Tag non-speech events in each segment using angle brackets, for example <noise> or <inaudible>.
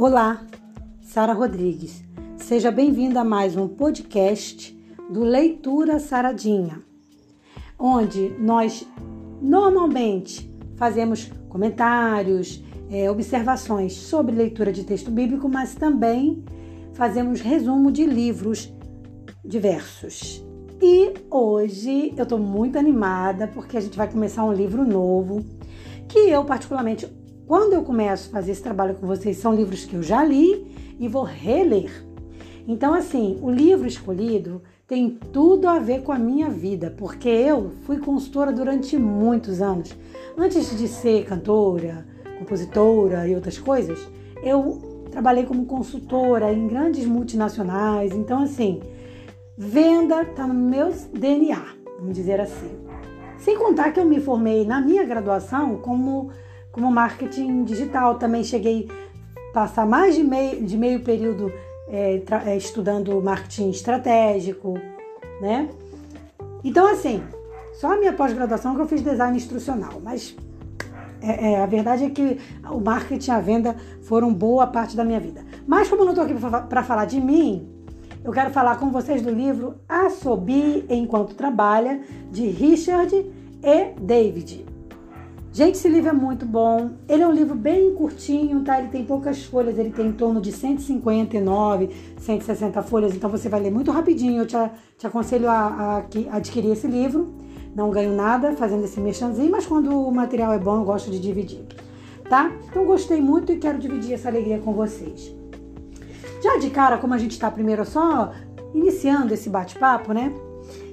Olá, Sara Rodrigues. Seja bem-vinda a mais um podcast do Leitura Saradinha, onde nós normalmente fazemos comentários, é, observações sobre leitura de texto bíblico, mas também fazemos resumo de livros diversos. E hoje eu estou muito animada porque a gente vai começar um livro novo que eu particularmente quando eu começo a fazer esse trabalho com vocês, são livros que eu já li e vou reler. Então, assim, o livro escolhido tem tudo a ver com a minha vida, porque eu fui consultora durante muitos anos. Antes de ser cantora, compositora e outras coisas, eu trabalhei como consultora em grandes multinacionais. Então, assim, venda está no meu DNA, vamos dizer assim. Sem contar que eu me formei na minha graduação como como marketing digital. Também cheguei a passar mais de meio, de meio período é, é, estudando marketing estratégico, né? Então, assim, só a minha pós-graduação que eu fiz design instrucional, mas é, é, a verdade é que o marketing e a venda foram boa parte da minha vida. Mas como eu não estou aqui para falar de mim, eu quero falar com vocês do livro Assobi Enquanto Trabalha, de Richard e David. Gente, esse livro é muito bom. Ele é um livro bem curtinho, tá? Ele tem poucas folhas, ele tem em torno de 159, 160 folhas, então você vai ler muito rapidinho. Eu te, te aconselho a, a, a adquirir esse livro. Não ganho nada fazendo esse merchanzinho, mas quando o material é bom, eu gosto de dividir, tá? Então, gostei muito e quero dividir essa alegria com vocês. Já de cara, como a gente está primeiro só iniciando esse bate-papo, né?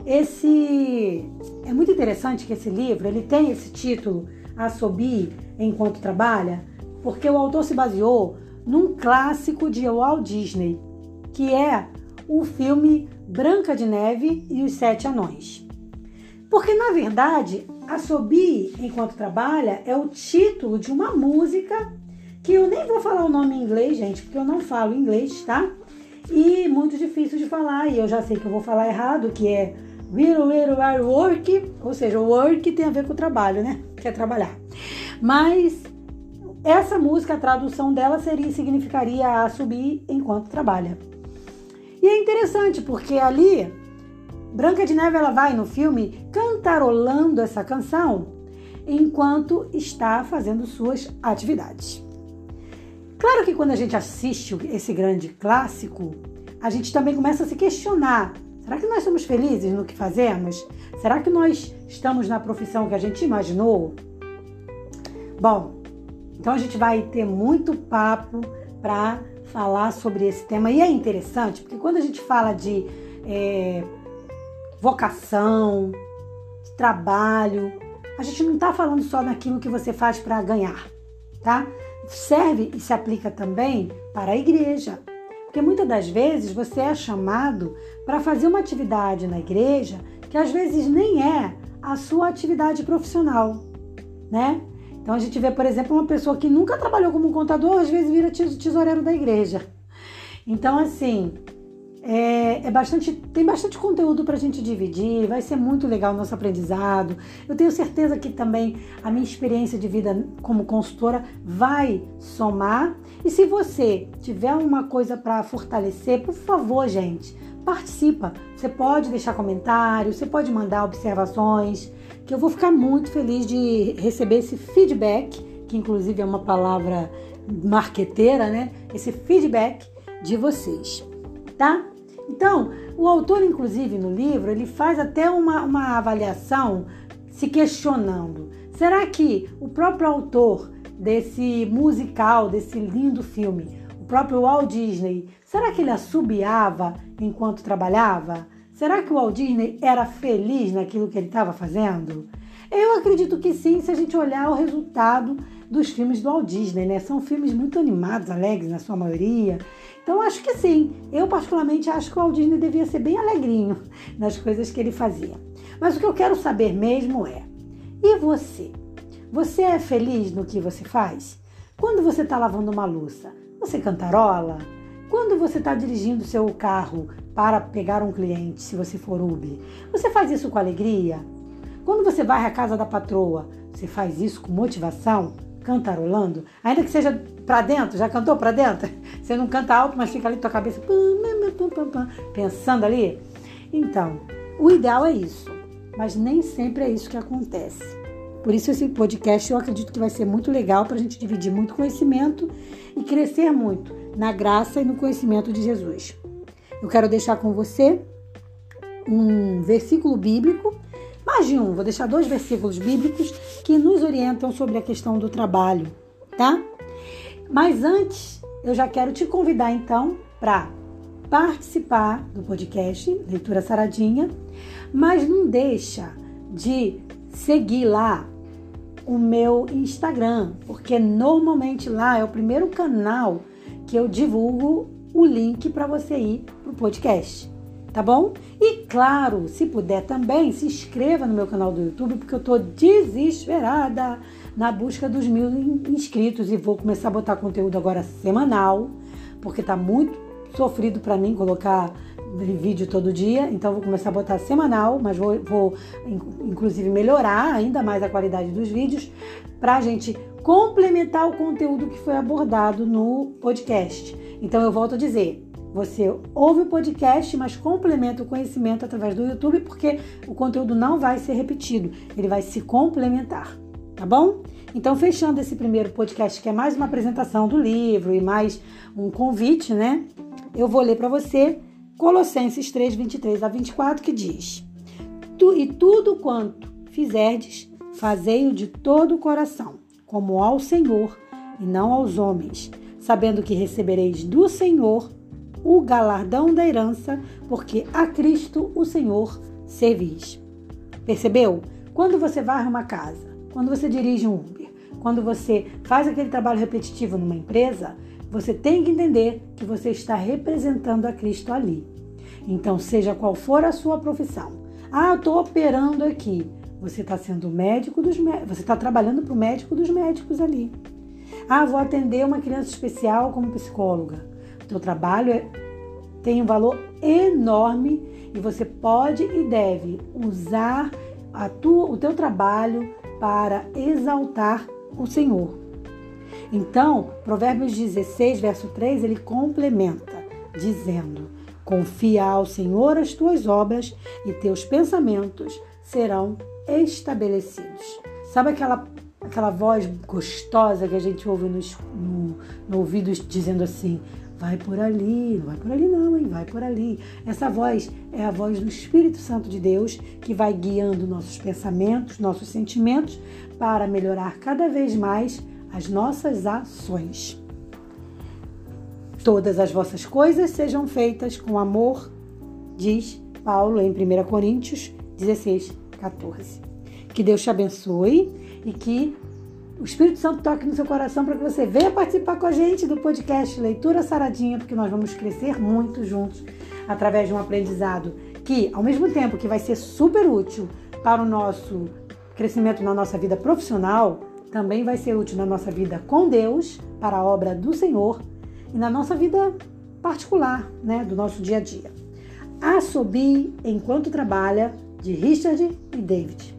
Esse é muito interessante que esse livro ele tem esse título assobie enquanto trabalha? Porque o autor se baseou num clássico de Walt Disney, que é o filme Branca de Neve e os Sete Anões. Porque, na verdade, Assobie Enquanto Trabalha é o título de uma música que eu nem vou falar o nome em inglês, gente, porque eu não falo inglês, tá? E muito difícil de falar, e eu já sei que eu vou falar errado, que é will, will, work, ou seja, work tem a ver com o trabalho, né? Quer trabalhar. Mas essa música, a tradução dela seria significaria a subir enquanto trabalha. E é interessante porque ali Branca de Neve ela vai no filme cantarolando essa canção enquanto está fazendo suas atividades. Claro que quando a gente assiste esse grande clássico, a gente também começa a se questionar Será que nós somos felizes no que fazemos? Será que nós estamos na profissão que a gente imaginou? Bom, então a gente vai ter muito papo para falar sobre esse tema. E é interessante porque quando a gente fala de é, vocação, trabalho, a gente não está falando só naquilo que você faz para ganhar, tá? Serve e se aplica também para a igreja. Porque muitas das vezes você é chamado para fazer uma atividade na igreja que às vezes nem é a sua atividade profissional, né? Então a gente vê, por exemplo, uma pessoa que nunca trabalhou como contador, às vezes vira tesoureiro da igreja. Então, assim, é, é, bastante, tem bastante conteúdo para a gente dividir, vai ser muito legal o nosso aprendizado. Eu tenho certeza que também a minha experiência de vida como consultora vai somar. E se você tiver uma coisa para fortalecer, por favor, gente, participa. Você pode deixar comentários, você pode mandar observações, que eu vou ficar muito feliz de receber esse feedback, que inclusive é uma palavra marqueteira, né? Esse feedback de vocês, tá? Então, o autor, inclusive, no livro, ele faz até uma, uma avaliação se questionando: será que o próprio autor desse musical, desse lindo filme, o próprio Walt Disney, será que ele assobiava enquanto trabalhava? Será que o Walt Disney era feliz naquilo que ele estava fazendo? Eu acredito que sim, se a gente olhar o resultado dos filmes do Walt Disney, né? São filmes muito animados, alegres na sua maioria. Então acho que sim. Eu particularmente acho que o Walt Disney devia ser bem alegrinho <laughs> nas coisas que ele fazia. Mas o que eu quero saber mesmo é: e você? Você é feliz no que você faz? Quando você está lavando uma louça, você cantarola? Quando você está dirigindo seu carro para pegar um cliente, se você for Uber, você faz isso com alegria? Quando você vai à casa da patroa, você faz isso com motivação, cantarolando, ainda que seja pra dentro? Já cantou pra dentro? <laughs> Você não canta alto, mas fica ali tua cabeça pensando ali? Então, o ideal é isso, mas nem sempre é isso que acontece. Por isso esse podcast eu acredito que vai ser muito legal para a gente dividir muito conhecimento e crescer muito na graça e no conhecimento de Jesus. Eu quero deixar com você um versículo bíblico, mais de um, vou deixar dois versículos bíblicos que nos orientam sobre a questão do trabalho, tá? Mas antes, eu já quero te convidar então para participar do podcast Leitura Saradinha, mas não deixa de seguir lá o meu Instagram, porque normalmente lá é o primeiro canal que eu divulgo o link para você ir pro podcast, tá bom? E claro, se puder também, se inscreva no meu canal do YouTube, porque eu tô desesperada na busca dos mil inscritos e vou começar a botar conteúdo agora semanal, porque tá muito sofrido para mim colocar vídeo todo dia, então vou começar a botar semanal, mas vou, vou inclusive melhorar ainda mais a qualidade dos vídeos para a gente complementar o conteúdo que foi abordado no podcast. Então eu volto a dizer, você ouve o podcast, mas complementa o conhecimento através do YouTube, porque o conteúdo não vai ser repetido, ele vai se complementar, tá bom? Então, fechando esse primeiro podcast, que é mais uma apresentação do livro e mais um convite, né? Eu vou ler para você Colossenses 3, 23 a 24, que diz: tu, E tudo quanto fizerdes, fazei-o de todo o coração, como ao Senhor e não aos homens, sabendo que recebereis do Senhor o galardão da herança, porque a Cristo o Senhor servis. Percebeu? Quando você varre uma casa, quando você dirige um Uber, quando você faz aquele trabalho repetitivo numa empresa, você tem que entender que você está representando a Cristo ali. Então, seja qual for a sua profissão. Ah, eu estou operando aqui. Você está sendo médico dos você está trabalhando para o médico dos médicos ali. Ah, vou atender uma criança especial como psicóloga. Teu trabalho é, tem um valor enorme e você pode e deve usar a tua, o teu trabalho para exaltar o Senhor. Então, Provérbios 16, verso 3, ele complementa, dizendo: Confia ao Senhor as tuas obras e teus pensamentos serão estabelecidos. Sabe aquela, aquela voz gostosa que a gente ouve no, no, no ouvido dizendo assim: vai por ali, não vai por ali não, hein? Vai por ali. Essa voz é a voz do Espírito Santo de Deus que vai guiando nossos pensamentos, nossos sentimentos para melhorar cada vez mais as nossas ações. Todas as vossas coisas sejam feitas com amor, diz Paulo em 1 Coríntios 16, 14. Que Deus te abençoe e que o Espírito Santo toque no seu coração para que você venha participar com a gente do podcast Leitura Saradinha, porque nós vamos crescer muito juntos através de um aprendizado que, ao mesmo tempo que vai ser super útil para o nosso crescimento na nossa vida profissional, também vai ser útil na nossa vida com Deus, para a obra do Senhor e na nossa vida particular, né, do nosso dia a dia. Assobie enquanto trabalha, de Richard e David.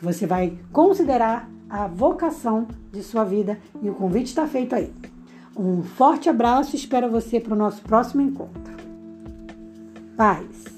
Você vai considerar a vocação de sua vida e o convite está feito aí. Um forte abraço espero você para o nosso próximo encontro. Paz!